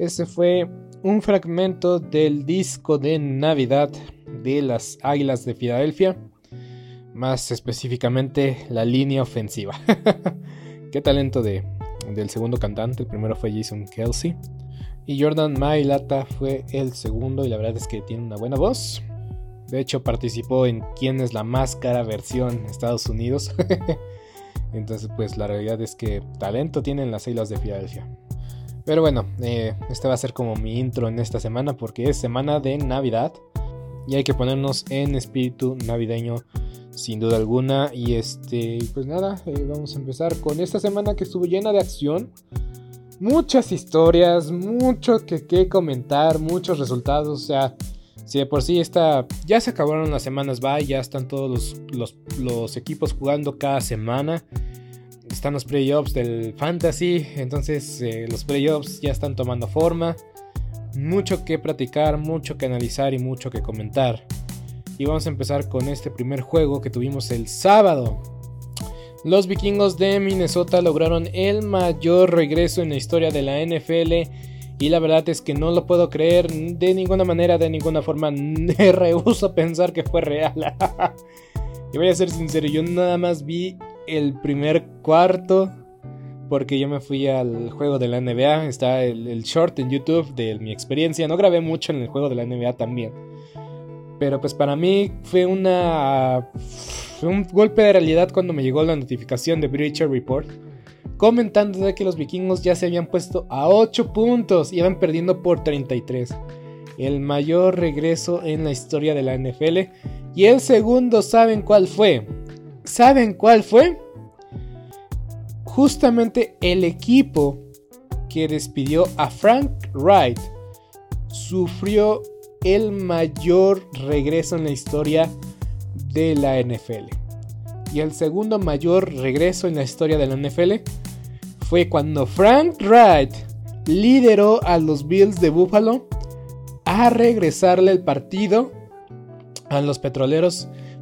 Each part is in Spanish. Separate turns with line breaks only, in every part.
Ese fue un fragmento del disco de Navidad de las Águilas de Filadelfia, más específicamente la línea ofensiva. Qué talento de, del segundo cantante, el primero fue Jason Kelsey y Jordan Mailata fue el segundo y la verdad es que tiene una buena voz. De hecho participó en Quién es la máscara versión Estados Unidos. Entonces pues la realidad es que talento tienen las Águilas de Filadelfia. Pero bueno, eh, este va a ser como mi intro en esta semana porque es semana de Navidad y hay que ponernos en espíritu navideño sin duda alguna. Y este, pues nada, eh, vamos a empezar con esta semana que estuvo llena de acción. Muchas historias, mucho que, que comentar, muchos resultados. O sea, si de por sí está, ya se acabaron las semanas bye, ya están todos los, los equipos jugando cada semana están los playoffs del fantasy, entonces eh, los playoffs ya están tomando forma. Mucho que platicar, mucho que analizar y mucho que comentar. Y vamos a empezar con este primer juego que tuvimos el sábado. Los vikingos de Minnesota lograron el mayor regreso en la historia de la NFL. Y la verdad es que no lo puedo creer de ninguna manera, de ninguna forma. Me rehuso a pensar que fue real. y voy a ser sincero, yo nada más vi el primer cuarto porque yo me fui al juego de la NBA. Está el, short en YouTube de mi experiencia. No grabé mucho en el juego de la NBA también. Pero pues para mí fue una... Fue un golpe de realidad cuando me llegó la notificación de Breacher Report. Comentando de que los vikingos ya se habían puesto a 8 puntos. Iban perdiendo por 33. El mayor regreso en la historia de la NFL. Y el segundo, ¿saben cuál fue? ¿Saben cuál fue? Justamente el equipo que despidió a Frank Wright sufrió el mayor regreso en la historia de la NFL. Y el segundo mayor regreso en la historia de la NFL fue cuando Frank Wright lideró a los Bills de Buffalo a regresarle el partido a los petroleros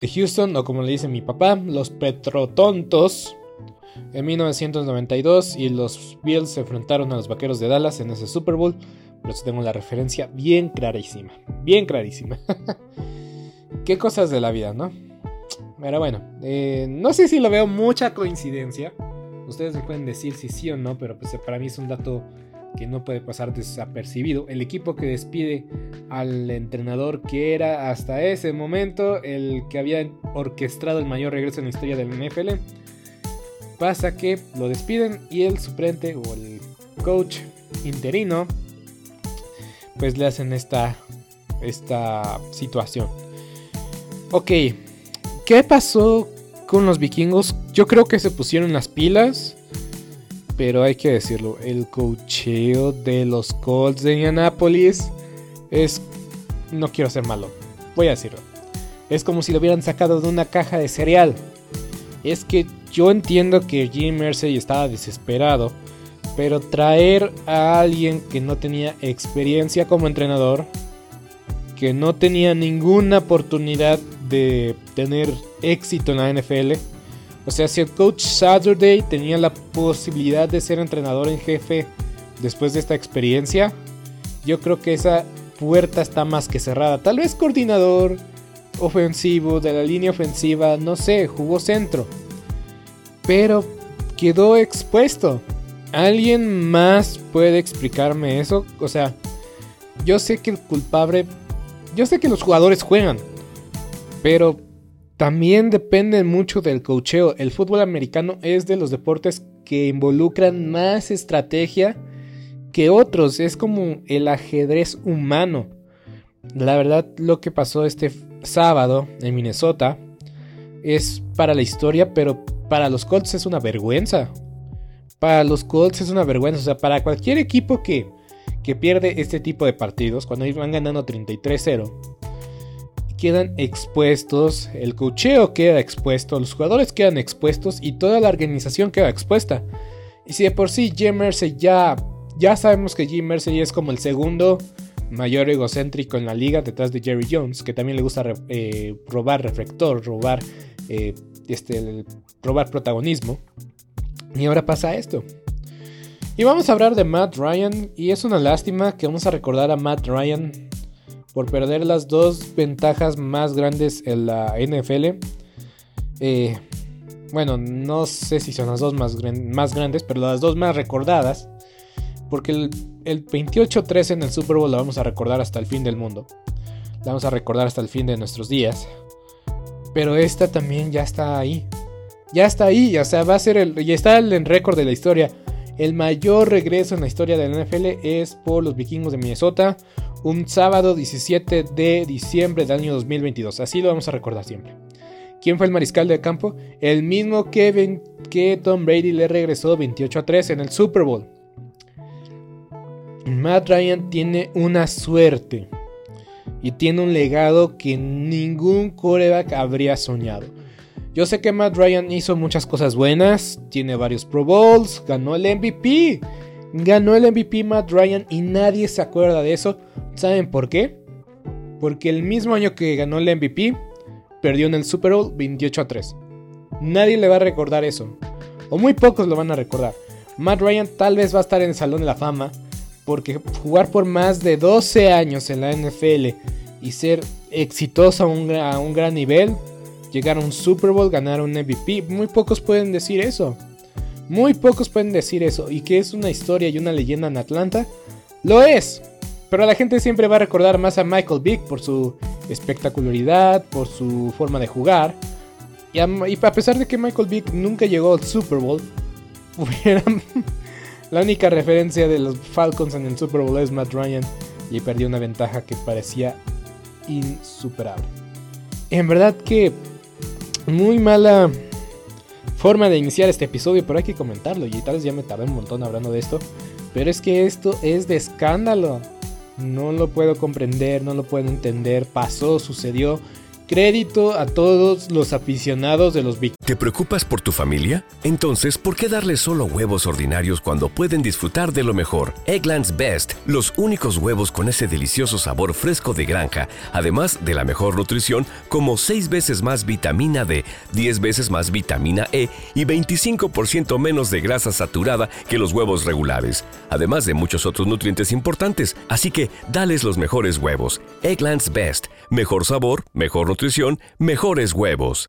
De Houston, o como le dice mi papá, los Petrotontos, en 1992 y los Bills se enfrentaron a los Vaqueros de Dallas en ese Super Bowl. Por eso tengo la referencia bien clarísima, bien clarísima. Qué cosas de la vida, ¿no? Pero bueno, eh, no sé si lo veo mucha coincidencia. Ustedes me pueden decir si sí o no, pero pues para mí es un dato que no puede pasar desapercibido. El equipo que despide al entrenador que era hasta ese momento el que había orquestado el mayor regreso en la historia del NFL. Pasa que lo despiden y el suplente o el coach interino pues le hacen esta, esta situación. Ok, ¿qué pasó con los vikingos? Yo creo que se pusieron las pilas. Pero hay que decirlo, el cocheo de los Colts de Indianapolis es... No quiero ser malo, voy a decirlo. Es como si lo hubieran sacado de una caja de cereal. Es que yo entiendo que Jim Mersey estaba desesperado, pero traer a alguien que no tenía experiencia como entrenador, que no tenía ninguna oportunidad de tener éxito en la NFL, o sea, si el coach Saturday tenía la posibilidad de ser entrenador en jefe después de esta experiencia, yo creo que esa puerta está más que cerrada. Tal vez coordinador ofensivo de la línea ofensiva, no sé, jugó centro. Pero quedó expuesto. ¿Alguien más puede explicarme eso? O sea, yo sé que el culpable... Yo sé que los jugadores juegan. Pero también depende mucho del cocheo. El fútbol americano es de los deportes que involucran más estrategia que otros. Es como el ajedrez humano. La verdad, lo que pasó este sábado en Minnesota es para la historia, pero para los Colts es una vergüenza. Para los Colts es una vergüenza. O sea, para cualquier equipo que, que pierde este tipo de partidos, cuando van ganando 33-0 quedan expuestos, el cocheo queda expuesto, los jugadores quedan expuestos y toda la organización queda expuesta. Y si de por sí Jim Mersey ya, ya sabemos que Jim Mersey es como el segundo mayor egocéntrico en la liga detrás de Jerry Jones, que también le gusta eh, robar reflector, robar, eh, este, robar protagonismo. Y ahora pasa esto. Y vamos a hablar de Matt Ryan. Y es una lástima que vamos a recordar a Matt Ryan por perder las dos ventajas más grandes en la NFL. Eh, bueno, no sé si son las dos más, grandes, pero las dos más recordadas. Porque el, el 28-13 en el Super Bowl la vamos a recordar hasta el fin del mundo. La vamos a recordar hasta el fin de nuestros días. Pero esta también ya está ahí. Ya está ahí, o sea, va a ser el. Ya está el récord de la historia. El mayor regreso en la historia de la NFL es por los vikingos de Minnesota un sábado 17 de diciembre del año 2022. Así lo vamos a recordar siempre. ¿Quién fue el mariscal de campo? El mismo que, que Tom Brady le regresó 28 a 3 en el Super Bowl. Matt Ryan tiene una suerte y tiene un legado que ningún coreback habría soñado. Yo sé que Matt Ryan hizo muchas cosas buenas, tiene varios Pro Bowls, ganó el MVP. Ganó el MVP Matt Ryan y nadie se acuerda de eso. ¿Saben por qué? Porque el mismo año que ganó el MVP, perdió en el Super Bowl 28 a 3. Nadie le va a recordar eso. O muy pocos lo van a recordar. Matt Ryan tal vez va a estar en el Salón de la Fama. Porque jugar por más de 12 años en la NFL y ser exitoso a un, a un gran nivel, llegar a un Super Bowl, ganar un MVP, muy pocos pueden decir eso. Muy pocos pueden decir eso. Y que es una historia y una leyenda en Atlanta, lo es. Pero la gente siempre va a recordar más a Michael Vick por su espectacularidad, por su forma de jugar. Y a, pesar de que Michael Vick nunca llegó al Super Bowl, la única referencia de los Falcons en el Super Bowl es Matt Ryan y perdió una ventaja que parecía insuperable. En verdad que muy mala forma de iniciar este episodio, pero hay que comentarlo y tal vez ya me tardé un montón hablando de esto, pero es que esto es de escándalo. No lo puedo comprender, no lo puedo entender, pasó, sucedió. Crédito a todos los aficionados de los Big
¿Te preocupas por tu familia? Entonces, ¿por qué darles solo huevos ordinarios cuando pueden disfrutar de lo mejor? Eggland's Best, los únicos huevos con ese delicioso sabor fresco de granja, además de la mejor nutrición, como 6 veces más vitamina D, 10 veces más vitamina E y 25% menos de grasa saturada que los huevos regulares, además de muchos otros nutrientes importantes. Así que, dales los mejores huevos. Eggland's Best, mejor sabor, mejor nutrición, mejores huevos.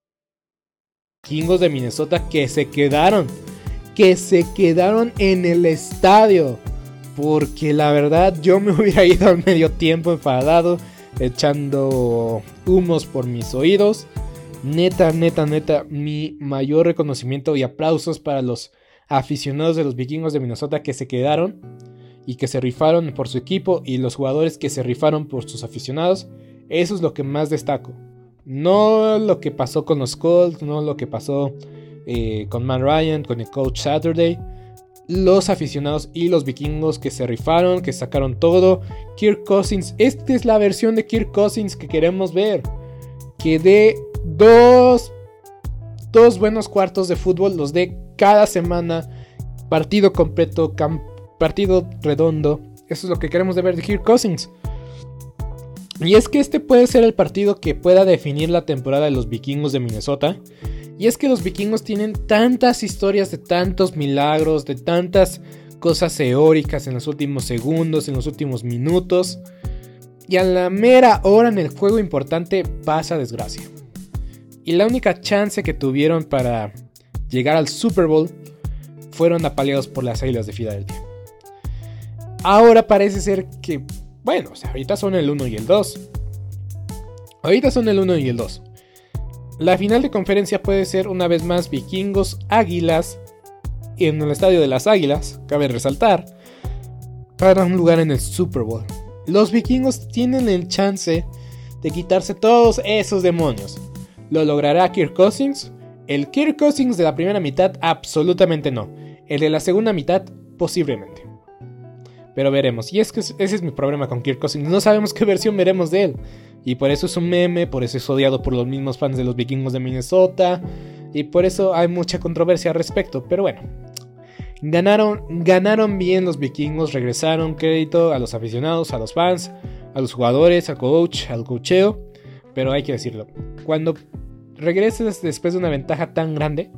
Vikingos de Minnesota que se quedaron. Que se quedaron en el estadio. Porque la verdad yo me hubiera ido al medio tiempo enfadado. Echando humos por mis oídos. Neta, neta, neta. Mi mayor reconocimiento y aplausos para los aficionados de los vikingos de Minnesota que se quedaron. Y que se rifaron por su equipo. Y los jugadores que se rifaron por sus aficionados. Eso es lo que más destaco. No lo que pasó con los Colts, no lo que pasó eh, con Matt Ryan, con el coach Saturday. Los aficionados y los vikingos que se rifaron, que sacaron todo. Kirk Cousins, esta es la versión de Kirk Cousins que queremos ver. Que dé dos, dos buenos cuartos de fútbol, los dé cada semana. Partido completo, partido redondo. Eso es lo que queremos ver de Kirk Cousins. Y es que este puede ser el partido que pueda definir la temporada de los vikingos de Minnesota. Y es que los vikingos tienen tantas historias de tantos milagros, de tantas cosas teóricas en los últimos segundos, en los últimos minutos. Y a la mera hora en el juego importante pasa desgracia. Y la única chance que tuvieron para llegar al Super Bowl fueron apaleados por las Águilas de Filadelfia. Ahora parece ser que bueno, o sea, ahorita son el 1 y el 2. Ahorita son el 1 y el 2. La final de conferencia puede ser una vez más vikingos águilas en el estadio de las águilas, cabe resaltar, para un lugar en el Super Bowl. Los vikingos tienen el chance de quitarse todos esos demonios. ¿Lo logrará Kirk Cousins? El Kirk Cousins de la primera mitad absolutamente no. El de la segunda mitad posiblemente. Pero veremos. Y es que ese es mi problema con Kirk Cousins. No sabemos qué versión veremos de él. Y por eso es un meme, por eso es odiado por los mismos fans de los vikingos de Minnesota. Y por eso hay mucha controversia al respecto. Pero bueno. Ganaron, ganaron bien los vikingos, regresaron crédito a los aficionados, a los fans. a los jugadores, al coach, al cocheo, pero hay que decirlo, cuando regresas después de una ventaja tan grande,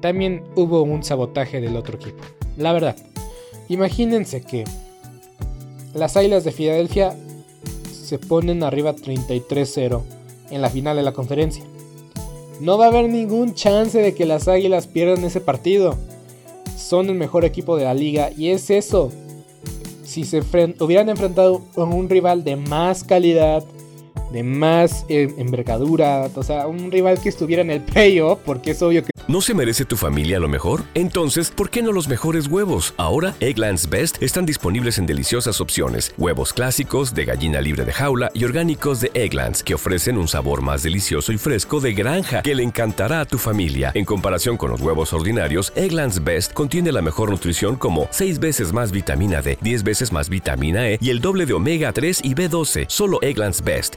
también hubo un sabotaje del otro equipo. La verdad, imagínense que las Águilas de Filadelfia se ponen arriba 33-0 en la final de la conferencia. No va a haber ningún chance de que las Águilas pierdan ese partido. Son el mejor equipo de la liga y es eso. Si se hubieran enfrentado con un rival de más calidad, de más eh, envergadura, o sea, un rival que estuviera en el playoff, porque es obvio que
¿No se merece tu familia lo mejor? Entonces, ¿por qué no los mejores huevos? Ahora, Egglands Best están disponibles en deliciosas opciones. Huevos clásicos, de gallina libre de jaula y orgánicos de Egglands, que ofrecen un sabor más delicioso y fresco de granja que le encantará a tu familia. En comparación con los huevos ordinarios, Egglands Best contiene la mejor nutrición como 6 veces más vitamina D, 10 veces más vitamina E y el doble de omega 3 y B12. Solo Egglands Best.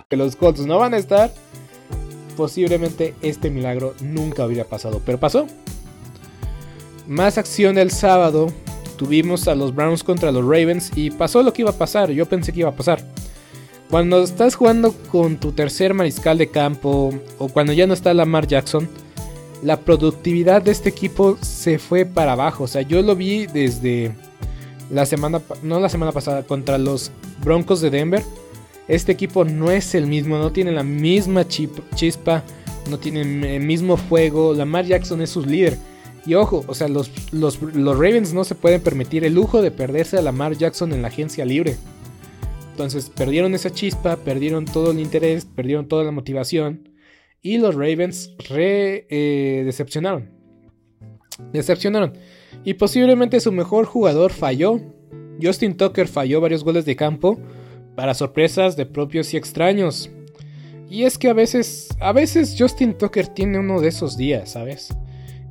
que los Colts no van a estar, posiblemente este milagro nunca hubiera pasado. Pero pasó. Más acción el sábado. Tuvimos a los Browns contra los Ravens y pasó lo que iba a pasar. Yo pensé que iba a pasar. Cuando estás jugando con tu tercer mariscal de campo o cuando ya no está Lamar Jackson, la productividad de este equipo se fue para abajo. O sea, yo lo vi desde la semana, no la semana pasada, contra los Broncos de Denver este equipo no es el mismo, no tiene la misma chispa, no tiene el mismo fuego. Lamar Jackson es su líder. Y ojo, o sea, los, los, Ravens no se pueden permitir el lujo de perderse a Lamar Jackson en la agencia libre. Entonces perdieron esa chispa, perdieron todo el interés, perdieron toda la motivación. Y los Ravens eh, decepcionaron. Decepcionaron. Y posiblemente su mejor jugador falló. Justin Tucker falló varios goles de campo para sorpresas de propios y extraños. Y es que a veces, a veces Justin Tucker tiene uno de esos días, ¿sabes?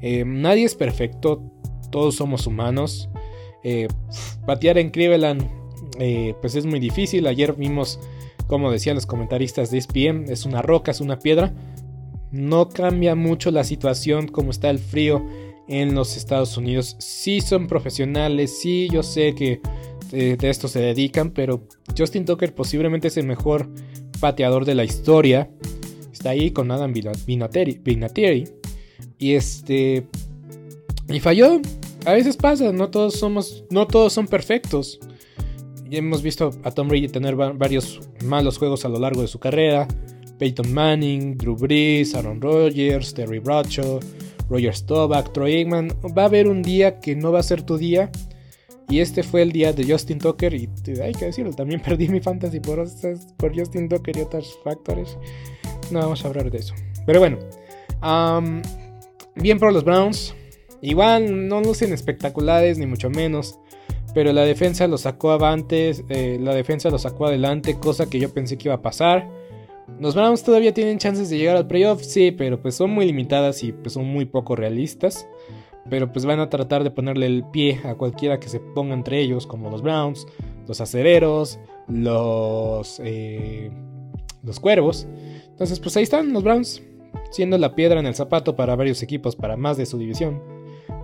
Eh, nadie es perfecto, todos somos humanos. Eh, patear en Cleveland, eh, pues es muy difícil. Ayer vimos, como decían los comentaristas de ESPN, es una roca, es una piedra. No cambia mucho la situación como está el frío en los Estados Unidos. Sí son profesionales, sí yo sé que de, esto se dedican, pero Justin Tucker posiblemente es el mejor pateador de la historia. Está ahí con Adam Vinatieri. Y este. Y falló. A veces pasa, no todos somos. No todos son perfectos. Y hemos visto a Tom Brady tener varios malos juegos a lo largo de su carrera. Peyton Manning, Drew Brees, Aaron Rodgers, Terry Bradshaw, Roger Staubach, Troy Aikman. Va a haber un día que no va a ser tu día y este fue el día de Justin Tucker. Y hay que decirlo, también perdí mi fantasy por, por Justin Tucker y otros factores. No vamos a hablar de eso. Pero bueno, bien por los Browns. Igual no lucen espectaculares, ni mucho menos. Pero la defensa lo sacó. Eh, la defensa lo sacó adelante, cosa que yo pensé que iba a pasar. Los Browns todavía tienen chances de llegar al playoff, sí, pero pues son muy limitadas y pues son muy poco realistas. Pero pues van a tratar de ponerle el pie a cualquiera que se ponga entre ellos, como los Browns, los acereros, los, eh, los cuervos. Entonces pues ahí están los Browns, siendo la piedra en el zapato para varios equipos, para más de su división,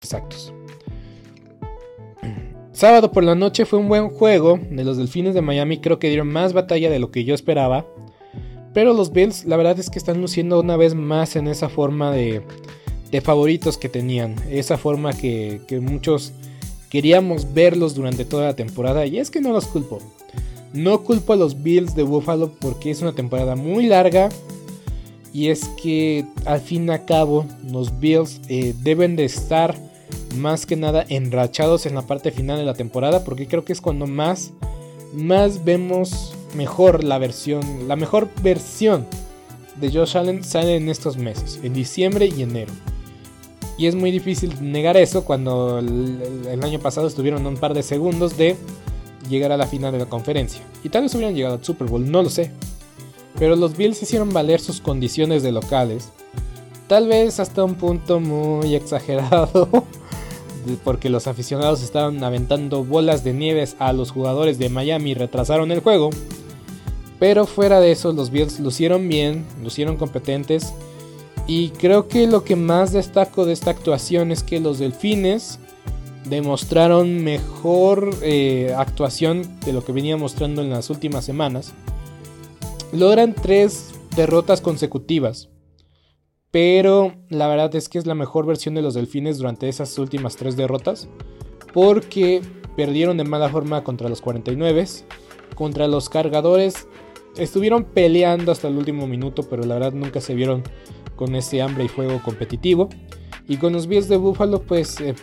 Exactos. Sábado por la noche fue un buen juego de los Delfines de Miami, creo que dieron más batalla de lo que yo esperaba. Pero los Bills, la verdad es que están luciendo una vez más en esa forma de, de favoritos que tenían. Esa forma que, que muchos queríamos verlos durante toda la temporada. Y es que no los culpo. No culpo a los Bills de Buffalo porque es una temporada muy larga. Y es que al fin y al cabo los Bills eh, deben de estar más que nada enrachados en la parte final de la temporada. Porque creo que es cuando más, más vemos mejor la versión, la mejor versión de Josh Allen sale en estos meses, en diciembre y enero. Y es muy difícil negar eso cuando el, el- año pasado estuvieron un par de segundos de llegar a la final de la conferencia. Y tal vez hubieran llegado al Super Bowl, no lo sé. Pero los Bills hicieron valer sus condiciones de locales. Tal vez hasta un punto muy exagerado. Porque los aficionados estaban aventando bolas de nieves a los jugadores de Miami y retrasaron el juego. Pero fuera de eso, los Bills lucieron bien, lucieron competentes. Y creo que lo que más destaco de esta actuación es que los Delfines demostraron mejor eh, actuación de lo que venía mostrando en las últimas semanas. Logran tres derrotas consecutivas. Pero la verdad es que es la mejor versión de los Delfines durante esas últimas tres derrotas. Porque perdieron de mala forma contra los 49. Contra los cargadores estuvieron peleando hasta el último minuto. Pero la verdad nunca se vieron con ese hambre y fuego competitivo. Y con los Bills de Buffalo pues eh,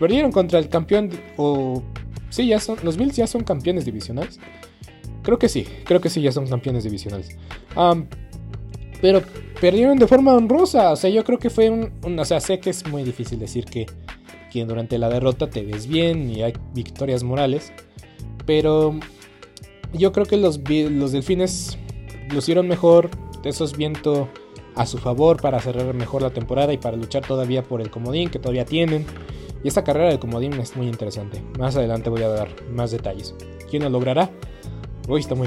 perdieron contra el campeón. O... Sí, ya son... Los Bills ya son campeones divisionales. Creo que sí, creo que sí, ya son campeones divisionales. Pero perdieron de forma honrosa. O sea, yo creo que fue un, O sea, sé que es muy difícil decir que, que durante la derrota te ves bien y hay victorias morales. Pero yo creo que los, los delfines lucieron mejor. Eso es viento a su favor para cerrar mejor la temporada y para luchar todavía por el comodín que todavía tienen. Y esta carrera del comodín es muy interesante. Más adelante voy a dar más detalles. ¿Quién lo logrará? Uy, está muy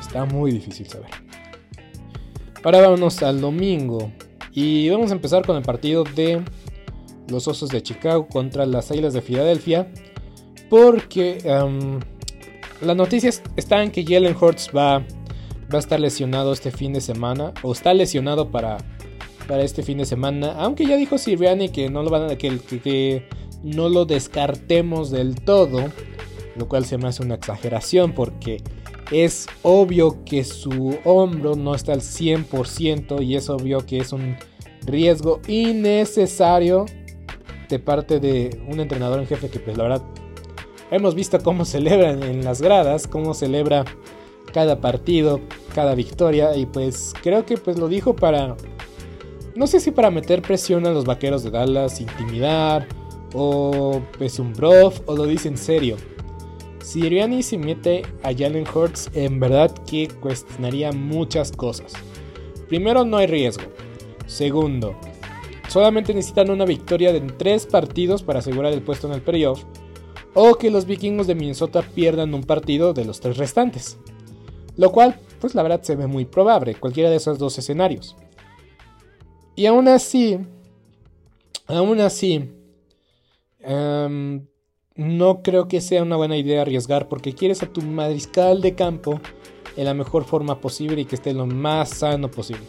Está muy difícil saber. Ahora vámonos al domingo. Y vamos a empezar con el partido de los Osos de Chicago contra las Águilas de Filadelfia. Porque las noticias están que Jalen Hurts va, va a estar lesionado este fin de semana. O está lesionado para, para este fin de semana. Aunque ya dijo Sirianni que no lo van a, que, que, que no lo descartemos del todo. Lo cual se me hace una exageración porque es obvio que su hombro no está al 100% y es obvio que es un riesgo innecesario de parte de un entrenador en jefe que pues la verdad hemos visto cómo celebran en las gradas, cómo celebra cada partido, cada victoria y pues creo que pues lo dijo para no sé si para meter presión a los vaqueros de Dallas, intimidar o pues un bluff o lo dice en serio. Si Sirianni se mete a Jalen Hurts, en verdad que cuestionaría muchas cosas. Primero, no hay riesgo. Segundo, solamente necesitan una victoria en tres partidos para asegurar el puesto en el playoff. O que los vikingos de Minnesota pierdan un partido de los tres restantes. Lo cual, pues la verdad se ve muy probable, cualquiera de esos dos escenarios. Y aún así, aún así, um, no creo que sea una buena idea arriesgar porque quieres a tu mariscal de campo en la mejor forma posible y que esté lo más sano posible.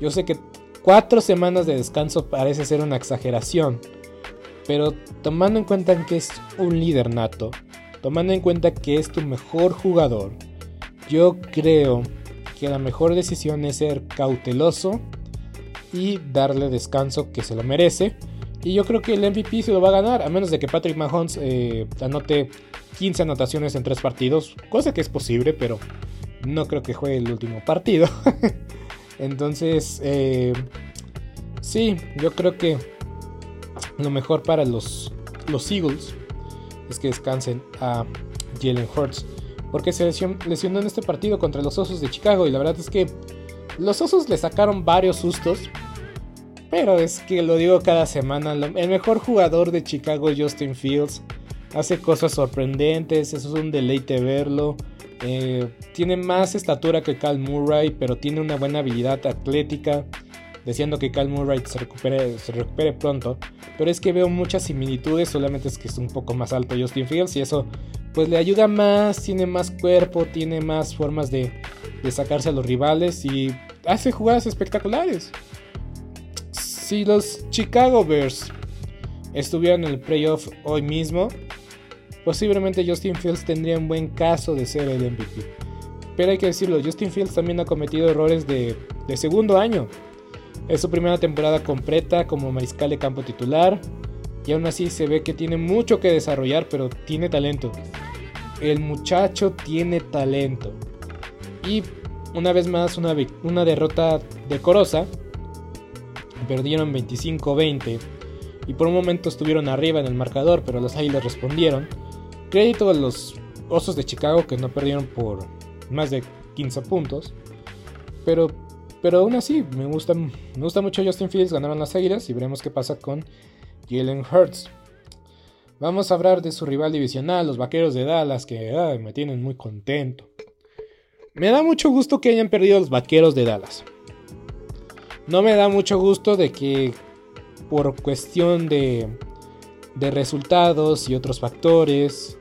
Yo sé que cuatro semanas de descanso parece ser una exageración, pero tomando en cuenta que es un líder nato, tomando en cuenta que es tu mejor jugador, yo creo que la mejor decisión es ser cauteloso y darle descanso que se lo merece y yo creo que el MVP se lo va a ganar, a menos de que Patrick Mahomes eh, anote 15 anotaciones en 3 partidos, cosa que es posible, pero no creo que juegue el último partido. Entonces, eh, sí, yo creo que lo mejor para los, los Eagles es que descansen a Jalen Hurts. Porque se lesionó en este partido contra los Osos de Chicago. Y la verdad es que los Osos le sacaron varios sustos. Pero es que lo digo cada semana. El mejor jugador de Chicago, Justin Fields, hace cosas sorprendentes. Eso es un deleite verlo. Eh, tiene más estatura que Cal Murray, pero tiene una buena habilidad atlética. Deseando que Cal Murray se recupere, pronto. Pero es que veo muchas similitudes, solamente es que es un poco más alto Justin Fields y eso pues le ayuda más, tiene más cuerpo, tiene más formas de sacarse a los rivales y hace jugadas espectaculares si los Chicago Bears estuvieran en el playoff hoy mismo, posiblemente Justin Fields tendría un buen caso de ser el MVP. Pero hay que decirlo, Justin Fields también ha cometido errores de, de segundo año. Es su primera temporada completa como mariscal de campo titular. Y aún así se ve que tiene mucho que desarrollar, pero tiene talento. El muchacho tiene talento. Y una vez más una, una derrota decorosa perdieron 25-20 y por un momento estuvieron arriba en el marcador, pero los Águilas respondieron. Crédito a los Osos de Chicago que no perdieron por más de 15 puntos. Pero, pero aún así, me gusta, me gusta mucho Justin Fields, ganaron las Águilas y veremos qué pasa con Jalen Hurts. Vamos a hablar de su rival divisional, los Vaqueros de Dallas, que me tienen muy contento. Me da mucho gusto que hayan perdido los Vaqueros de Dallas. No me da mucho gusto de que por cuestión de, de resultados y otros factores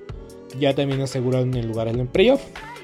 ya también aseguraron el lugar en el playoff.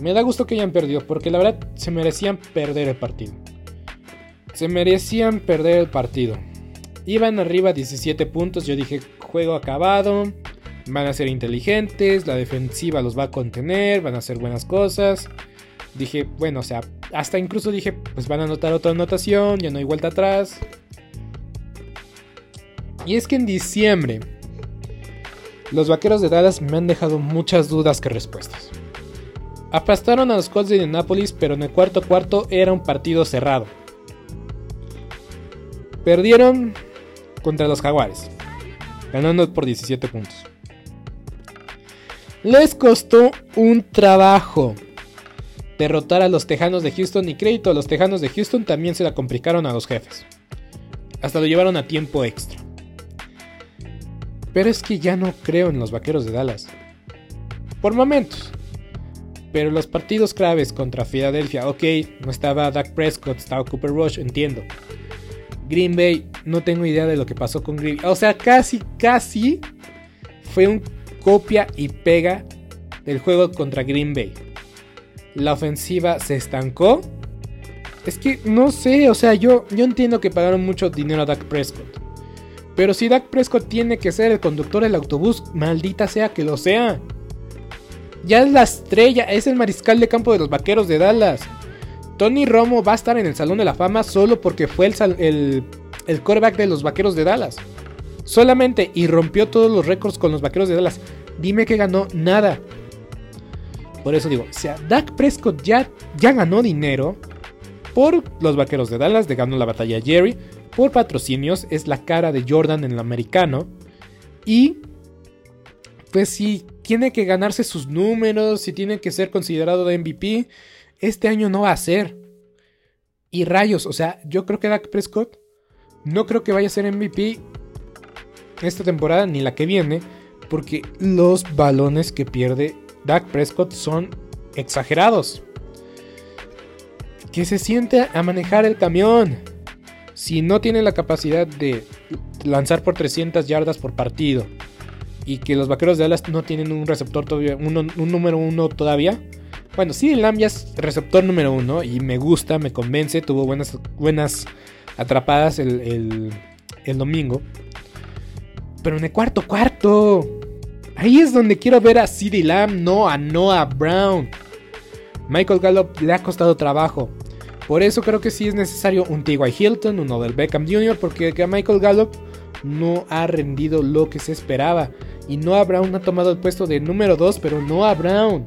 Me da gusto que hayan perdido, porque la verdad se merecían perder el partido. Se merecían perder el partido. Iban arriba 17 puntos, yo dije, juego acabado, van a ser inteligentes, la defensiva los va a contener, van a hacer buenas cosas. Dije, bueno, o sea, hasta incluso dije, pues van a anotar otra anotación, ya no hay vuelta atrás. Y es que en diciembre, los vaqueros de Dallas me han dejado muchas dudas que respuestas. Aplastaron a los Colts de Indianapolis, pero en el cuarto cuarto era un partido cerrado. Perdieron contra los Jaguares, ganando por 17 puntos. Les costó un trabajo derrotar a los Tejanos de Houston y crédito a los Tejanos de Houston también se la complicaron a los jefes. Hasta lo llevaron a tiempo extra. Pero es que ya no creo en los Vaqueros de Dallas. Por momentos. Pero los partidos claves contra Filadelfia, ok, no estaba Dak Prescott, estaba Cooper Rush, entiendo. Green Bay, no tengo idea de lo que pasó con Green Bay. O sea, casi, casi fue un copia y pega del juego contra Green Bay. La ofensiva se estancó. Es que no sé, o sea, yo, yo entiendo que pagaron mucho dinero a Dak Prescott. Pero si Dak Prescott tiene que ser el conductor del autobús, maldita sea que lo sea. Ya es la estrella, es el mariscal de campo de los vaqueros de Dallas. Tony Romo va a estar en el Salón de la Fama solo porque fue el, el, el de los vaqueros de Dallas. Solamente y rompió todos los récords con los vaqueros de Dallas. Dime que ganó nada. Por eso digo, o sea, Dak Prescott ya, ya ganó dinero por los vaqueros de Dallas, de ganó la batalla Jerry, por patrocinios, es la cara de Jordan en el americano. Y pues si tiene que ganarse sus números, si tiene que ser considerado de MVP, este año no va a ser. Y rayos, o sea, yo creo que Dak Prescott no creo que vaya a ser MVP esta temporada ni la que viene, porque los balones que pierde Dak Prescott son exagerados. Que se siente a manejar el camión. Si no tiene la capacidad de lanzar por 300 yardas por partido y que los vaqueros de Dallas no tienen un receptor todavía, uno- un número uno todavía. Bueno, sí, Lamb ya es receptor número uno y me gusta, me convence, tuvo buenas, buenas atrapadas el, el- domingo. Pero en el cuarto cuarto, ahí es donde quiero ver a CeeDee Lamb, no a Noah Brown. Michael Gallup le ha costado trabajo. Por eso creo que sí es necesario un T.Y. Hilton, un Odell Beckham Jr., porque que Michael Gallup no ha rendido lo que se esperaba. Y Noah Brown ha tomado el puesto de número 2, pero Noah Brown.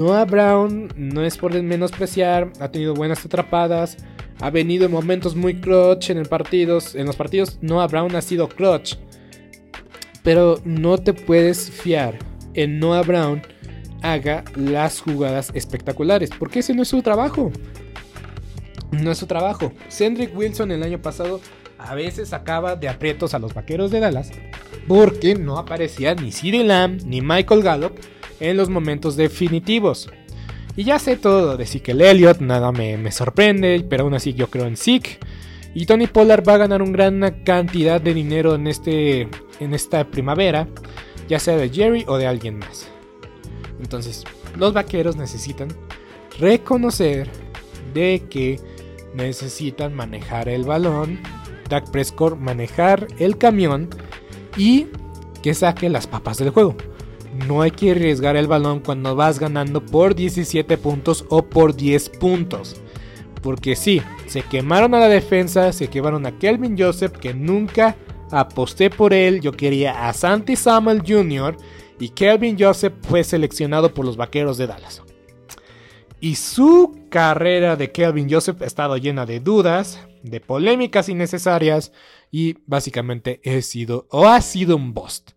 Noah Brown no es por menospreciar, ha tenido buenas atrapadas, ha venido en momentos muy clutch en el partidos, en los partidos Noah Brown ha sido clutch. Pero no te puedes fiar en Noah Brown haga las jugadas espectaculares, porque ese no es su trabajo. No es su trabajo. Cedric Wilson el año pasado a veces sacaba de aprietos a los vaqueros de Dallas porque no aparecía ni CeeDee Lamb ni Michael Gallup en los momentos definitivos. Y ya sé todo de Ezekiel Elliott, nada me, me sorprende, pero aún así yo creo en Zeke. Y Tony Pollard va a ganar una gran cantidad de dinero en, este, en esta primavera, ya sea de Jerry o de alguien más. Entonces, los vaqueros necesitan reconocer de que necesitan manejar el balón, Dak Prescott manejar el camión y que saque las papas del juego. No hay que arriesgar el balón cuando vas ganando por 17 puntos o por 10 puntos. Porque sí, se quemaron a la defensa, se quemaron a Kelvin Joseph, que nunca aposté por él. Yo quería a Santi Samuel Jr. y Kelvin Joseph fue seleccionado por los Vaqueros de Dallas. Y su carrera de Kelvin Joseph ha estado llena de dudas, de polémicas innecesarias y básicamente he sido o ha sido un bust.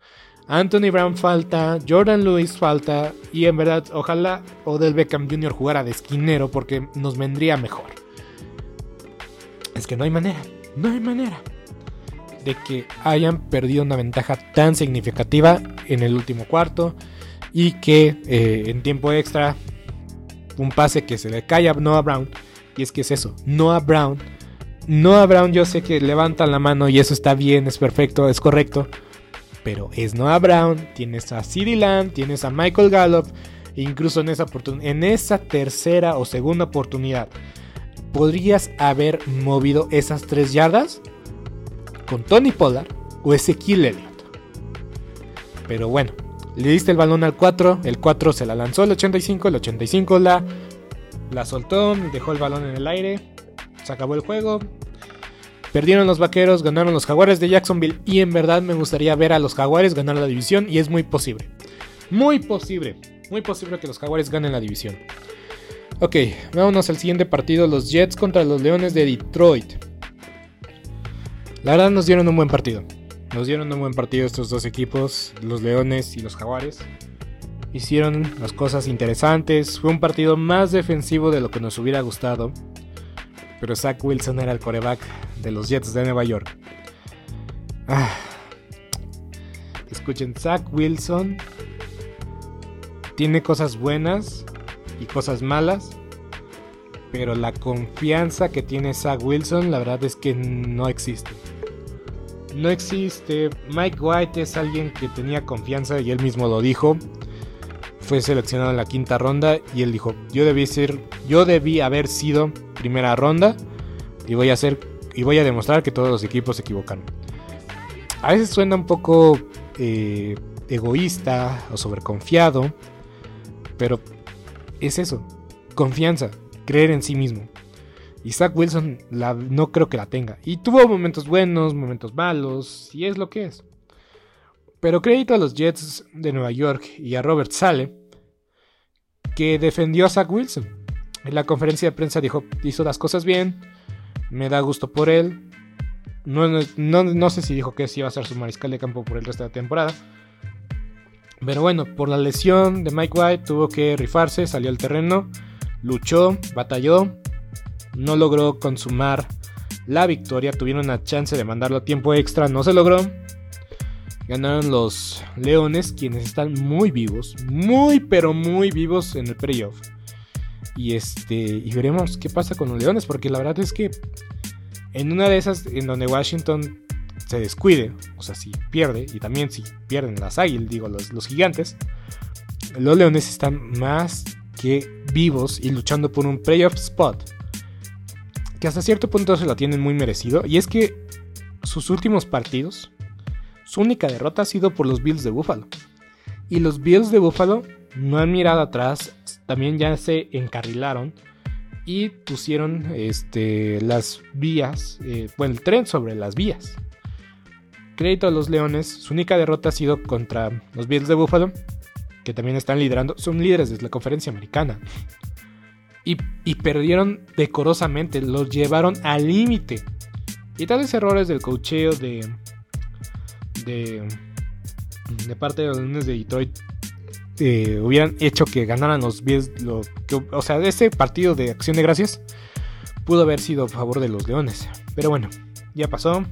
Anthony Brown falta, Jordan Lewis falta y en verdad ojalá Odell Beckham Jr. jugara de esquinero porque nos vendría mejor. Es que no hay manera, no hay manera de que hayan perdido una ventaja tan significativa en el último cuarto y que eh, en tiempo extra un pase que se le cae a Noah Brown y es que es eso, Noah Brown Noah Brown yo sé que levantan la mano y eso está bien, es perfecto, es correcto. Pero es Noah Brown, tienes a CeeDee Lamb, tienes a Michael Gallup, incluso en esa, en esa tercera o segunda oportunidad, ¿podrías haber movido esas tres yardas? Con Tony Pollard o Ezequiel Elliott. Pero bueno, le diste el balón al 4, el 4 se la lanzó el 85, el 85 la, la soltó, dejó el balón en el aire, se acabó el juego. Perdieron los vaqueros, ganaron los jaguares de Jacksonville. Y en verdad me gustaría ver a los jaguares ganar la división. Y es muy posible. Muy posible. Muy posible que los jaguares ganen la división. Ok, vámonos al siguiente partido. Los Jets contra los Leones de Detroit. La verdad nos dieron un buen partido. Nos dieron un buen partido estos dos equipos, los Leones y los Jaguares. Hicieron las cosas interesantes. Fue un partido más defensivo de lo que nos hubiera gustado pero Zach Wilson era el coreback de los Jets de Nueva York. Ah. Escuchen, Zach Wilson tiene cosas buenas y cosas malas, pero la confianza que tiene Zach Wilson, la verdad es que no existe. No existe. Mike White es alguien que tenía confianza y él mismo lo dijo. Fue seleccionado en la quinta ronda y él dijo, yo debí ser, yo debí haber sido primera ronda y voy a hacer y voy a demostrar que todos los equipos se equivocan. A veces suena un poco eh, egoísta o sobreconfiado, pero es eso, confianza, creer en sí mismo. Y Zach Wilson no creo que la tenga. Y tuvo momentos buenos, momentos malos, y es lo que es. Pero crédito a los Jets de Nueva York y a Robert Sale, que defendió a Zach Wilson. En la conferencia de prensa dijo, hizo las cosas bien, me da gusto por él. No, no, sé si dijo que sí iba a ser su mariscal de campo por el resto de la temporada. Pero bueno, por la lesión de Mike White tuvo que rifarse, salió al terreno, luchó, batalló, no logró consumar la victoria, tuvieron una chance de mandarlo a tiempo extra, no se logró. Ganaron los Leones, quienes están muy vivos, muy pero muy vivos en el playoff. Y este. Y veremos qué pasa con los Leones. Porque la verdad es que. En una de esas en donde Washington se descuide. O sea, si pierde. Y también si pierden las águilas, digo, los, los gigantes. Los Leones están más que vivos y luchando por un playoff spot. Que hasta cierto punto se lo tienen muy merecido. Y es que sus últimos partidos. Su única derrota ha sido por los Bills de Buffalo. Y los Bills de Buffalo no han mirado atrás, también ya se encarrilaron y pusieron este, las vías, eh, bueno, el tren sobre las vías. Crédito a los Leones, su única derrota ha sido contra los Bills de Buffalo, que también están liderando, son líderes de la conferencia americana. Y, y perdieron decorosamente, los llevaron al límite. Y tales errores del cocheo de, de, de parte de los Leones de Detroit hubieran hecho que ganaran los Bills. o sea, ese partido de acción de gracias pudo haber sido a favor de los Leones. Pero bueno, ya pasó.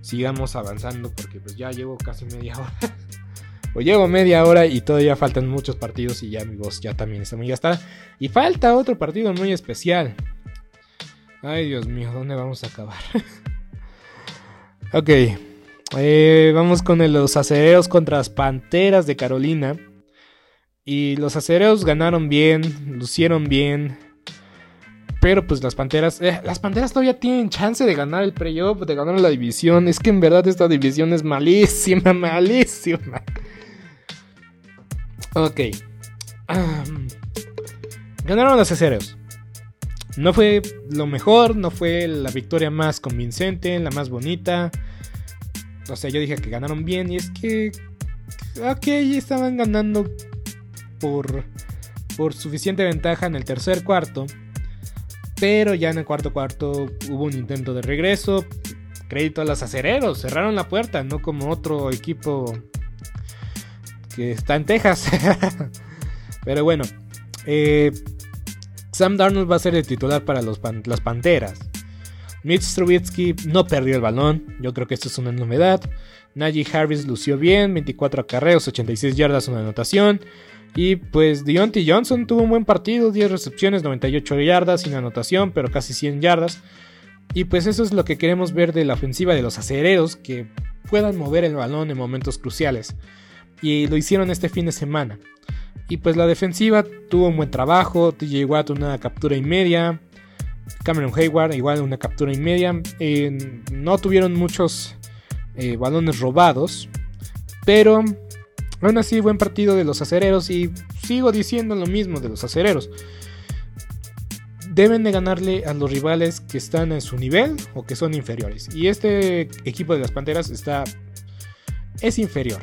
Sigamos avanzando porque pues ya llevo casi media hora. o llevo media hora y todavía faltan muchos partidos y ya mi voz ya también está muy gastada. Y falta otro partido muy especial. Ay, Dios mío, ¿dónde vamos a acabar? ok. Eh, vamos con los acereros contra las panteras de Carolina. Y los acereros ganaron bien, lucieron bien. Pero pues las panteras, eh, las panteras todavía tienen chance de ganar el playoff, de ganar la división. Es que en verdad esta división es malísima, malísima. Ok. Ganaron los acereros. No fue lo mejor, no fue la victoria más convincente, la más bonita. O sea, yo dije que ganaron bien y es que... Ok, estaban ganando por, por suficiente ventaja en el tercer cuarto. Pero ya en el cuarto cuarto hubo un intento de regreso. Crédito a los acereros, cerraron la puerta, no como otro equipo que está en Texas. Pero bueno, eh, Sam Darnold va a ser el titular para los las Panteras. Mitch Trubisky no perdió el balón, yo creo que esto es una novedad. Najee Harris lució bien, 24 acarreos, 86 yardas, una anotación. Y pues Deontay Johnson tuvo un buen partido, 10 recepciones, 98 yardas, sin anotación, pero casi 100 yardas. Y pues eso es lo que queremos ver de la ofensiva de los acereros, que puedan mover el balón en momentos cruciales. Y lo hicieron este fin de semana. Y pues la defensiva tuvo un buen trabajo, TJ Watt una captura y media, Cameron Hayward igual una captura y media. Eh, no tuvieron muchos eh, balones robados, pero aún así buen partido de los acereros y sigo diciendo lo mismo de los acereros. Deben de ganarle a los rivales que están en su nivel o que son inferiores. Y este equipo de las Panteras está es inferior.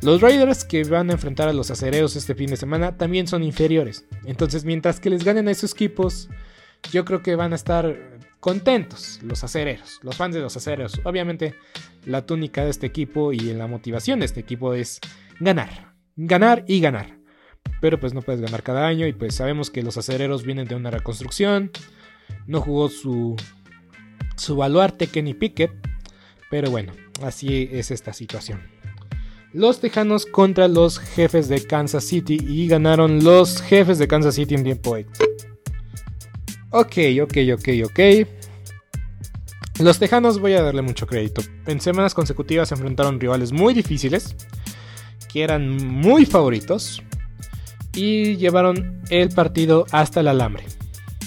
Los Raiders que van a enfrentar a los acereros este fin de semana también son inferiores. Entonces, mientras que les ganen a esos equipos, yo creo que van a estar contentos los acereros, los fans de los acereros. Obviamente, la túnica de este equipo y la motivación de este equipo es ganar, ganar y ganar. Pero pues no puedes ganar cada año y pues sabemos que los acereros vienen de una reconstrucción. No jugó su su baluarte Kenny Pickett, pero bueno, así es esta situación. Los Tejanos contra los jefes de Kansas City y ganaron los jefes de Kansas City en tiempo extra. Ok, ok, ok, ok. Los Tejanos voy a darle mucho crédito. En semanas consecutivas se enfrentaron rivales muy difíciles, que eran muy favoritos, y llevaron el partido hasta el alambre.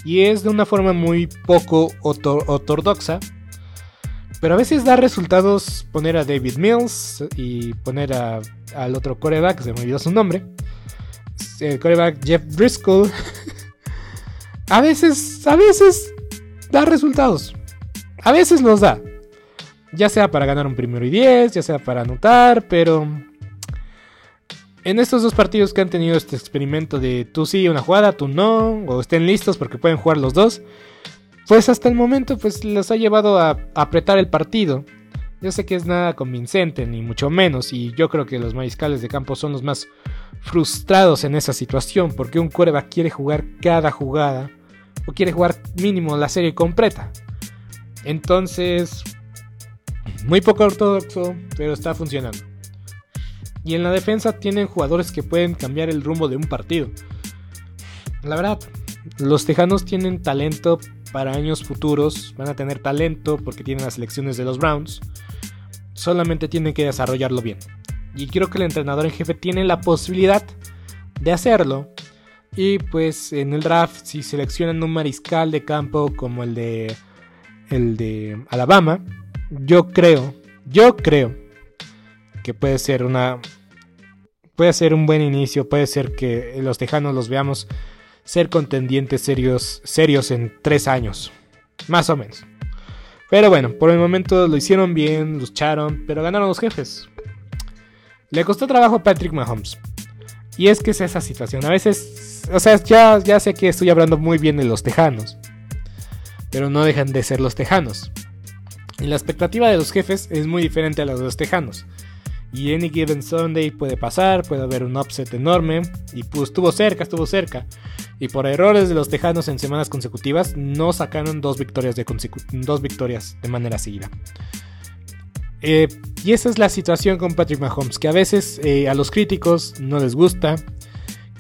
Y es de una forma muy poco orto- ortodoxa, pero a veces da resultados poner a David Mills y poner a- al otro coreback, se me olvidó su nombre, el coreback Jeff Driscoll. a veces, a veces da resultados. A veces los da. Ya sea para ganar un primero y 10, ya sea para anotar, pero en estos dos partidos que han tenido este experimento de tú sí una jugada, tú no, o estén listos porque pueden jugar los dos, pues hasta el momento pues los ha llevado a apretar el partido. Yo sé que es nada convincente, ni mucho menos, y yo creo que los mariscales de campo son los más frustrados en esa situación, porque un coreback quiere jugar cada jugada, o quiere jugar mínimo la serie completa. Entonces, muy poco ortodoxo, pero está funcionando. Y en la defensa tienen jugadores que pueden cambiar el rumbo de un partido. La verdad, los Tejanos tienen talento para años futuros. Van a tener talento porque tienen las selecciones de los Browns. Solamente tienen que desarrollarlo bien. Y creo que el entrenador en jefe tiene la posibilidad de hacerlo. Y pues en el draft, si seleccionan un mariscal de campo como el de el de Alabama, yo creo, yo creo que puede ser una puede ser un buen inicio, puede ser que los Tejanos los veamos ser contendientes serios serios en tres años, más o menos. Pero bueno, por el momento lo hicieron bien, lucharon, pero ganaron los jefes. Le costó trabajo a Patrick Mahomes. Y es que es esa situación. A veces, o sea, ya, ya sé que estoy hablando muy bien de los Tejanos. Pero no dejan de ser los Tejanos. Y la expectativa de los jefes es muy diferente a la de los Tejanos. Y any given Sunday puede pasar, puede haber un upset enorme. Y pues estuvo cerca, estuvo cerca. Y por errores de los Tejanos en semanas consecutivas, no sacaron dos victorias de, dos victorias de manera seguida. Eh, y esa es la situación con Patrick Mahomes, que a veces eh, a los críticos no les gusta,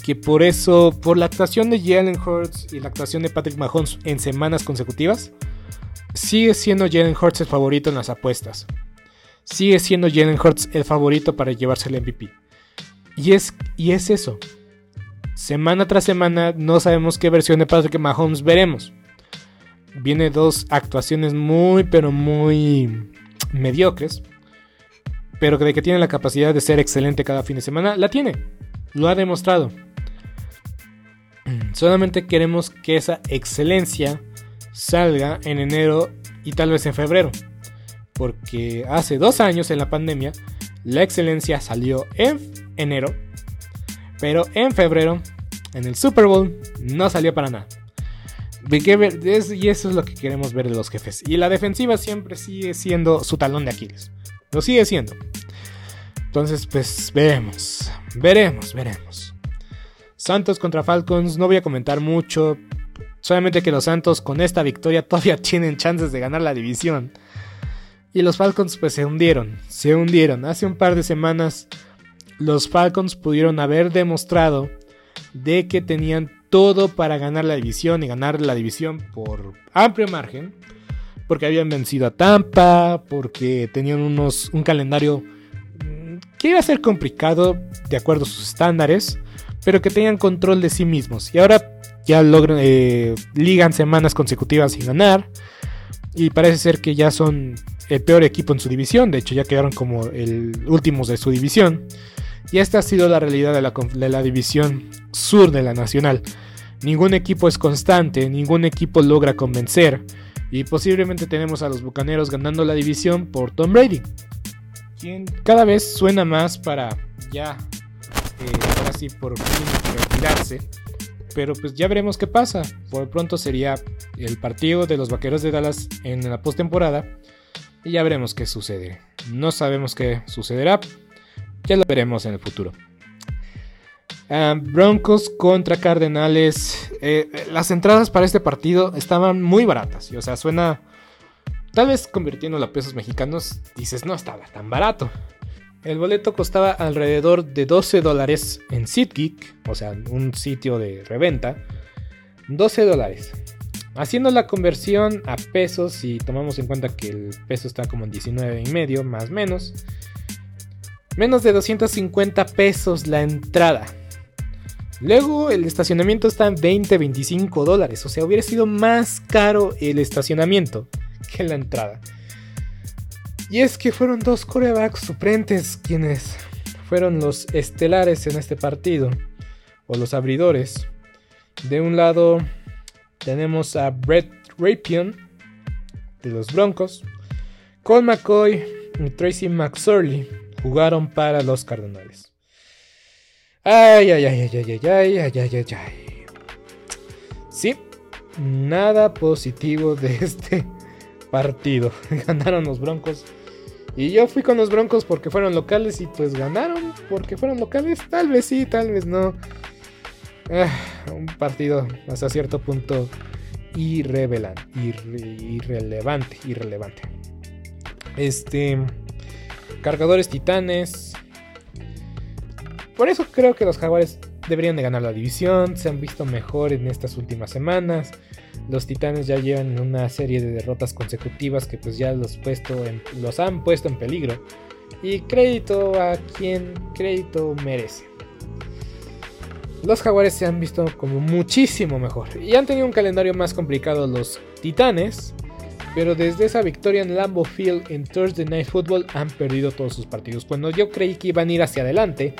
que por eso, por la actuación de Jalen Hurts y la actuación de Patrick Mahomes en semanas consecutivas, sigue siendo Jalen Hurts el favorito en las apuestas. Sigue siendo Jalen Hurts el favorito para llevarse el MVP. Y es, y es eso. Semana tras semana no sabemos qué versión de Patrick Mahomes veremos. Viene dos actuaciones muy, pero muy mediocres. pero de que tiene la capacidad de ser excelente cada fin de semana, la tiene. Lo ha demostrado. Solamente queremos que esa excelencia salga en enero y tal vez en febrero. Porque hace dos años en la pandemia, la excelencia salió en enero, pero en febrero, en el Super Bowl, no salió para nada. Y eso es lo que queremos ver de los jefes. Y la defensiva siempre sigue siendo su talón de Aquiles. Lo sigue siendo. Entonces, pues veremos. Veremos, veremos. Santos contra Falcons, no voy a comentar mucho. Solamente que los Santos con esta victoria todavía tienen chances de ganar la división. Y los Falcons pues se hundieron, se hundieron. Hace un par de semanas los Falcons pudieron haber demostrado de que tenían todo para ganar la división y ganar la división por amplio margen. Porque habían vencido a Tampa, porque tenían unos, un calendario mm, que iba a ser complicado de acuerdo a sus estándares, pero que tenían control de sí mismos. Y ahora ya logran, eh, ligan semanas consecutivas sin ganar. Y parece ser que ya son el peor equipo en su división. De hecho, ya quedaron como el últimos de su división. Y esta ha sido la realidad de la, conf- de la división sur de la nacional. Ningún equipo es constante, ningún equipo logra convencer. Y posiblemente tenemos a los Bucaneros ganando la división por Tom Brady. Quien cada vez suena más para ya, eh, ahora sí, por fin retirarse. Pero pues ya veremos qué pasa. Por pronto sería el partido de los Vaqueros de Dallas en la postemporada. Y ya veremos qué sucede. No sabemos qué sucederá. Ya lo veremos en el futuro. Ah, Broncos contra Cardenales. Eh, eh, las entradas para este partido estaban muy baratas. Y, o sea, suena. Tal vez convirtiéndolo a pesos mexicanos, dices, no estaba tan barato. El boleto costaba alrededor de 12 dólares en SeatGeek, o sea, un sitio de reventa. 12 dólares. Haciendo la conversión a pesos, si tomamos en cuenta que el peso está como en 19 y medio, más menos. Menos de 250 pesos la entrada. Luego el estacionamiento está en 20-25 dólares. O sea, hubiera sido más caro el estacionamiento que la entrada. Y es que fueron dos corebacks suplentes quienes fueron los estelares en este partido. O los abridores. De un lado tenemos a Brett Rapion de los Broncos. Cole McCoy y Tracy McSorley jugaron para los Cardenales. Ay, ay, ay, ay, ay, ay, ay, ay, ay, ay. Sí, nada positivo de este partido. Ganaron los Broncos. Y yo fui con los Broncos porque fueron locales y pues ganaron porque fueron locales. Tal vez sí, tal vez no. Ah, un partido hasta cierto punto irrevelan, irre- irrelevante, irrelevante. Este, cargadores titanes. Por eso creo que los jaguares deberían de ganar la división. Se han visto mejor en estas últimas semanas. Los titanes ya llevan una serie de derrotas consecutivas que pues ya los, puesto en- los han puesto en peligro. Y crédito a quien crédito merece. Los jaguares se han visto como muchísimo mejor. Y han tenido un calendario más complicado los titanes. Pero desde esa victoria en Lambeau Field en Thursday Night Football han perdido todos sus partidos. Cuando yo creí que iban a ir hacia adelante,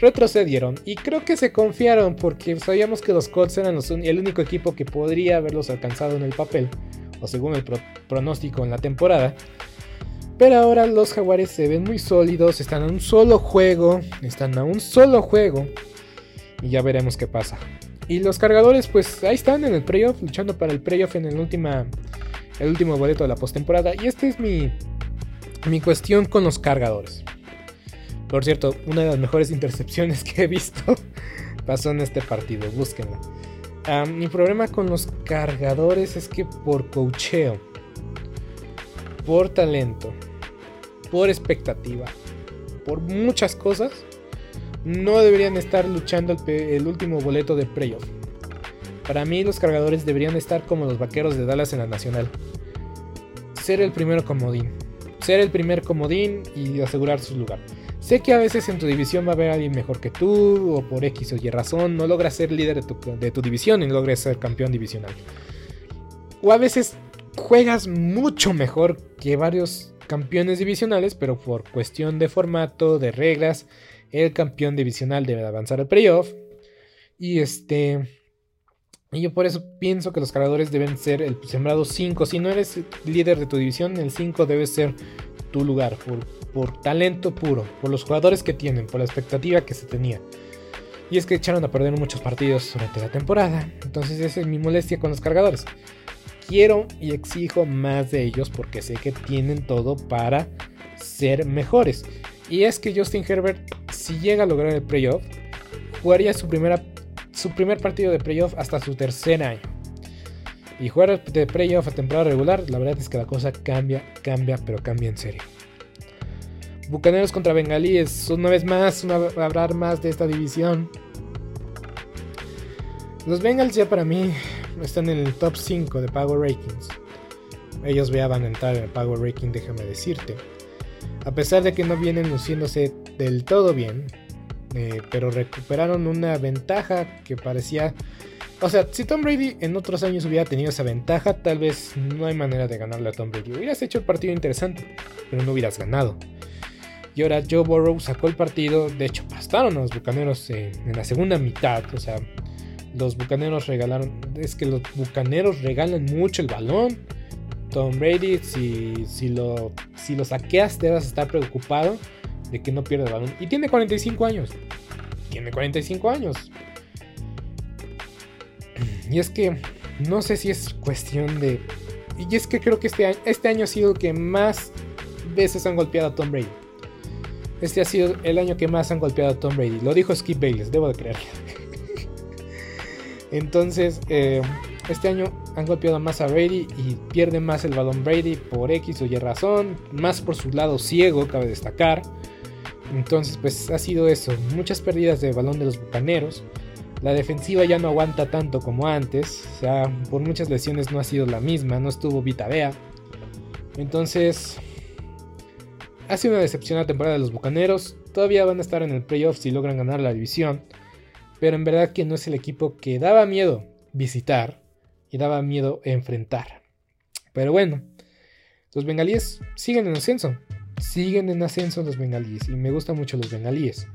retrocedieron. Y creo que se confiaron porque sabíamos que los Colts eran el único equipo que podría haberlos alcanzado en el papel. O según el pro- pronóstico en la temporada. Pero ahora los jaguares se ven muy sólidos. Están a un solo juego. Están a un solo juego. Y ya veremos qué pasa. Y los cargadores, pues ahí están en el playoff, luchando para el playoff en el, última, el último boleto de la postemporada. Y esta es mi, mi cuestión con los cargadores. Por cierto, una de las mejores intercepciones que he visto pasó en este partido, búsquenla. Ah, mi problema con los cargadores es que por cocheo, por talento, por expectativa, por muchas cosas, no deberían estar luchando el, el último boleto de playoff. Para mí los cargadores deberían estar como los vaqueros de Dallas en la nacional. Ser el primero comodín. Ser el primer comodín y asegurar su lugar. Sé que a veces en tu división va a haber alguien mejor que tú o por X o Y razón no logras ser líder de tu, de tu división y logras ser campeón divisional. O a veces juegas mucho mejor que varios campeones divisionales, pero por cuestión de formato, de reglas, el campeón divisional debe avanzar al playoff. Y este. Y yo por eso pienso que los cargadores deben ser el sembrado 5. Si no eres líder de tu división, el 5 debe ser tu lugar. Por, por talento puro. Por los jugadores que tienen. Por la expectativa que se tenía. Y es que echaron a perder muchos partidos durante la temporada. Entonces esa es mi molestia con los cargadores. Quiero y exijo más de ellos porque sé que tienen todo para ser mejores. Y es que Justin Herbert, si llega a lograr el playoff, jugaría su, primera, su primer partido de playoff hasta su tercer año. Y jugar de playoff a temporada regular, la verdad es que la cosa cambia, cambia, pero cambia en serio. Bucaneros contra Bengalíes, una vez más, una, hablar más de esta división. Los Bengals ya para mí están en el top 5 de Power Rankings. Ellos ya entrar en el Power Ranking, déjame decirte. A pesar de que no vienen luciéndose del todo bien, eh, pero recuperaron una ventaja que parecía... O sea, si Tom Brady en otros años hubiera tenido esa ventaja, tal vez no hay manera de ganarle a Tom Brady. Hubieras hecho el partido interesante, pero no hubieras ganado. Y ahora Joe Burrow sacó el partido. De hecho, pastaron a los bucaneros en, la segunda mitad. O sea, los bucaneros regalaron. Es que los bucaneros regalan mucho el balón. Tom Brady, si, si, lo, si lo saqueas, debes estar preocupado de que no pierda el balón. Y tiene 45 años. Tiene 45 años. Y es que no sé si es cuestión de. Y es que creo que este año, este año ha sido el que más veces han golpeado a Tom Brady. Este ha sido el año que más han golpeado a Tom Brady. Lo dijo Skip Bayless, debo de creerlo. Entonces, eh, este año han golpeado más a Brady y pierde más el balón Brady por X o Y razón. Más por su lado ciego, cabe destacar. Entonces, pues ha sido eso. Muchas pérdidas de balón de los bucaneros. La defensiva ya no aguanta tanto como antes. O sea, por muchas lesiones no ha sido la misma. No estuvo Vita Bea. Entonces, ha sido una decepción la temporada de los bucaneros. Todavía van a estar en el playoff si logran ganar la división. Pero en verdad que no es el equipo que daba miedo visitar y daba miedo enfrentar. Pero bueno, los bengalíes siguen en ascenso. Siguen en ascenso los bengalíes. Y me gustan mucho los bengalíes.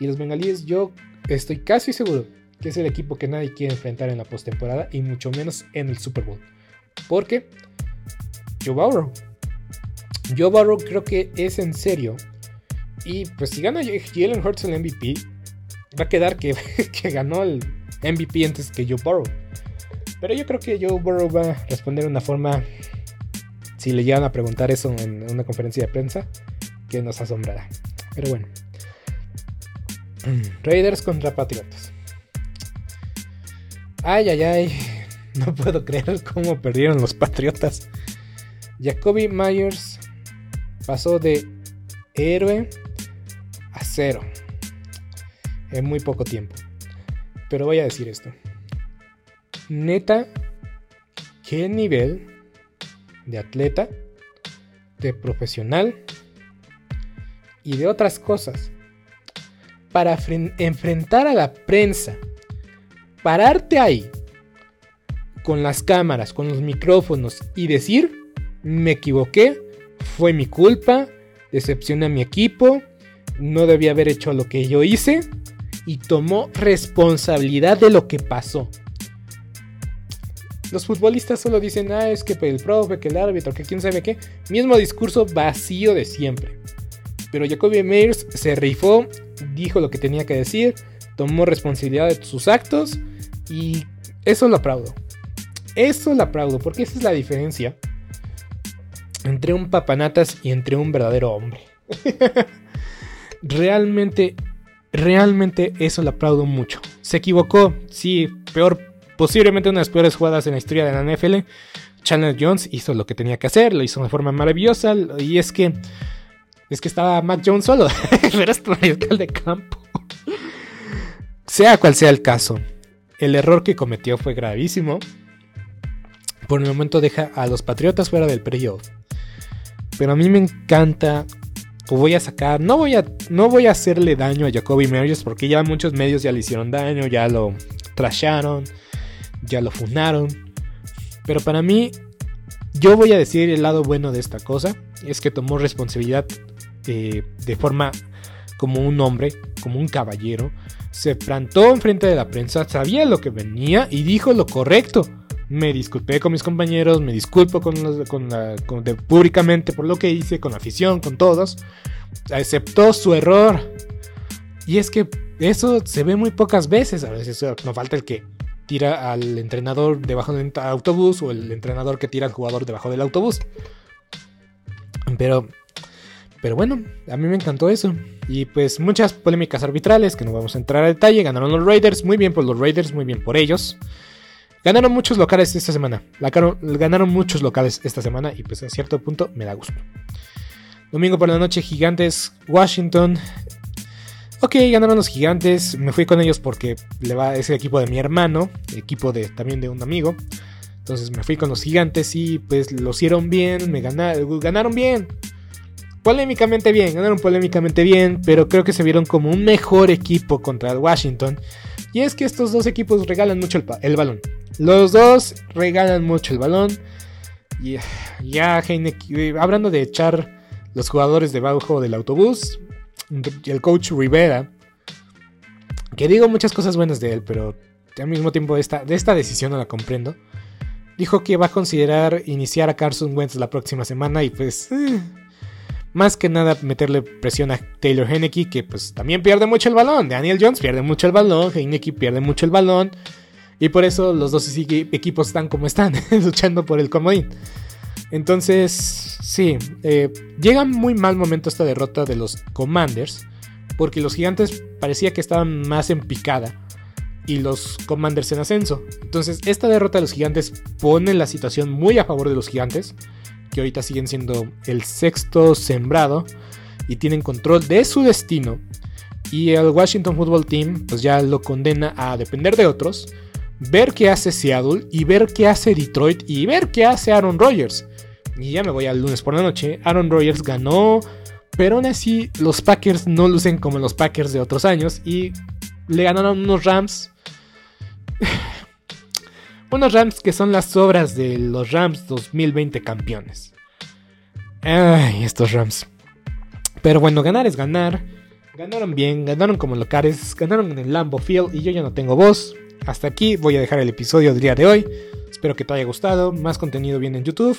Y los bengalíes yo estoy casi seguro que es el equipo que nadie quiere enfrentar en la postemporada y mucho menos en el Super Bowl. Porque Joe Burrow. Joe Burrow creo que es en serio. Y pues si gana Jalen Hurts el MVP, va a quedar que, que ganó el MVP antes que Joe Burrow. Pero yo creo que Joe Burrow va a responder de una forma, si le llegan a preguntar eso en una conferencia de prensa, que nos asombrará. Pero bueno. Raiders contra Patriotas. Ay, ay, ay. No puedo creer cómo perdieron los Patriotas. Jacoby Myers pasó de héroe a cero en muy poco tiempo. Pero voy a decir esto. Neta, qué nivel de atleta, de profesional y de otras cosas para enfrentar a la prensa, pararte ahí con las cámaras, con los micrófonos y decir, me equivoqué, fue mi culpa, decepcioné a mi equipo, no debía haber hecho lo que yo hice y tomó responsabilidad de lo que pasó. Los futbolistas solo dicen, ah, es que el profe, que el árbitro, que quién sabe qué. Mismo discurso vacío de siempre. Pero Jacoby Meyers se rifó, dijo lo que tenía que decir, tomó responsabilidad de sus actos y eso lo aplaudo. Eso lo aplaudo, porque esa es la diferencia entre un papanatas y entre un verdadero hombre. realmente, realmente eso lo aplaudo mucho. Se equivocó, sí, peor, posiblemente una de las peores jugadas en la historia de la NFL. Chandler Jones hizo lo que tenía que hacer, lo hizo de forma maravillosa, y es que es que estaba Mac Jones solo, pero es mariscal de campo. sea cual sea el caso, el error que cometió fue gravísimo. Por el momento deja a los Patriotas fuera del playoff. Pero a mí me encanta. Voy a sacar. No voy a. No voy a hacerle daño a Jacoby Meyers. Porque ya muchos medios ya le hicieron daño. Ya lo trasharon. Ya lo funaron. Pero para mí. yo voy a decir el lado bueno de esta cosa, es que tomó responsabilidad eh, de forma como un hombre, como un caballero, se plantó enfrente de la prensa, sabía lo que venía y dijo lo correcto. Me disculpé con mis compañeros, me disculpo con los- con la- con- públicamente por lo que hice, con afición, con todos. Aceptó su error. Y es que eso se ve muy pocas veces. A veces no falta el que tira al entrenador debajo del autobús o el entrenador que tira al jugador debajo del autobús. Pero, pero bueno, a mí me encantó eso. Y pues muchas polémicas arbitrales que no vamos a entrar a detalle. Ganaron los Raiders, muy bien por los Raiders, muy bien por ellos. Ganaron muchos locales esta semana. Ganaron muchos locales esta semana y pues a cierto punto me da gusto. Domingo por la noche, Gigantes, Washington. Ok, ganaron los Gigantes. Me fui con ellos porque es el equipo de mi hermano, equipo de también de un amigo. Entonces me fui con los Gigantes y pues lo hicieron bien, me ganaron, ganaron bien. Polémicamente bien, ganaron polémicamente bien, pero creo que se vieron como un mejor equipo contra el Washington. Y es que estos dos equipos regalan mucho el, balón. Los dos regalan mucho el balón. Y ya, Heineken- eh, hablando de echar los jugadores debajo del autobús, el coach Rivera, que digo muchas cosas buenas de él, pero al mismo tiempo esta, de esta decisión no la comprendo. Dijo que va a considerar iniciar a Carson Wentz la próxima semana y pues... eh, más que nada meterle presión a Taylor Henneke, que pues también pierde mucho el balón. Daniel Jones pierde mucho el balón, Heineke pierde mucho el balón. Y por eso los dos equi- equipos están como están, luchando por el comodín. Entonces, sí, eh, llega muy mal momento esta derrota de los Commanders, porque los gigantes parecía que estaban más en picada y los Commanders en ascenso. Entonces, esta derrota de los gigantes pone la situación muy a favor de los gigantes, que ahorita siguen siendo el sexto sembrado y tienen control de su destino. Y el Washington Football Team, pues ya lo condena a depender de otros, ver qué hace Seattle y ver qué hace Detroit y ver qué hace Aaron Rodgers. Y ya me voy al lunes por la noche. Aaron Rodgers ganó, pero aún así los Packers no lucen como los Packers de otros años y le ganaron unos Rams. unos Rams que son las obras de los Rams 2020 campeones. Ay, estos Rams. Pero bueno, ganar es ganar. Ganaron bien, ganaron como locales, ganaron en el Lambo Field y yo ya no tengo voz. Hasta aquí voy a dejar el episodio del día de hoy. Espero que te haya gustado. Más contenido viene en YouTube.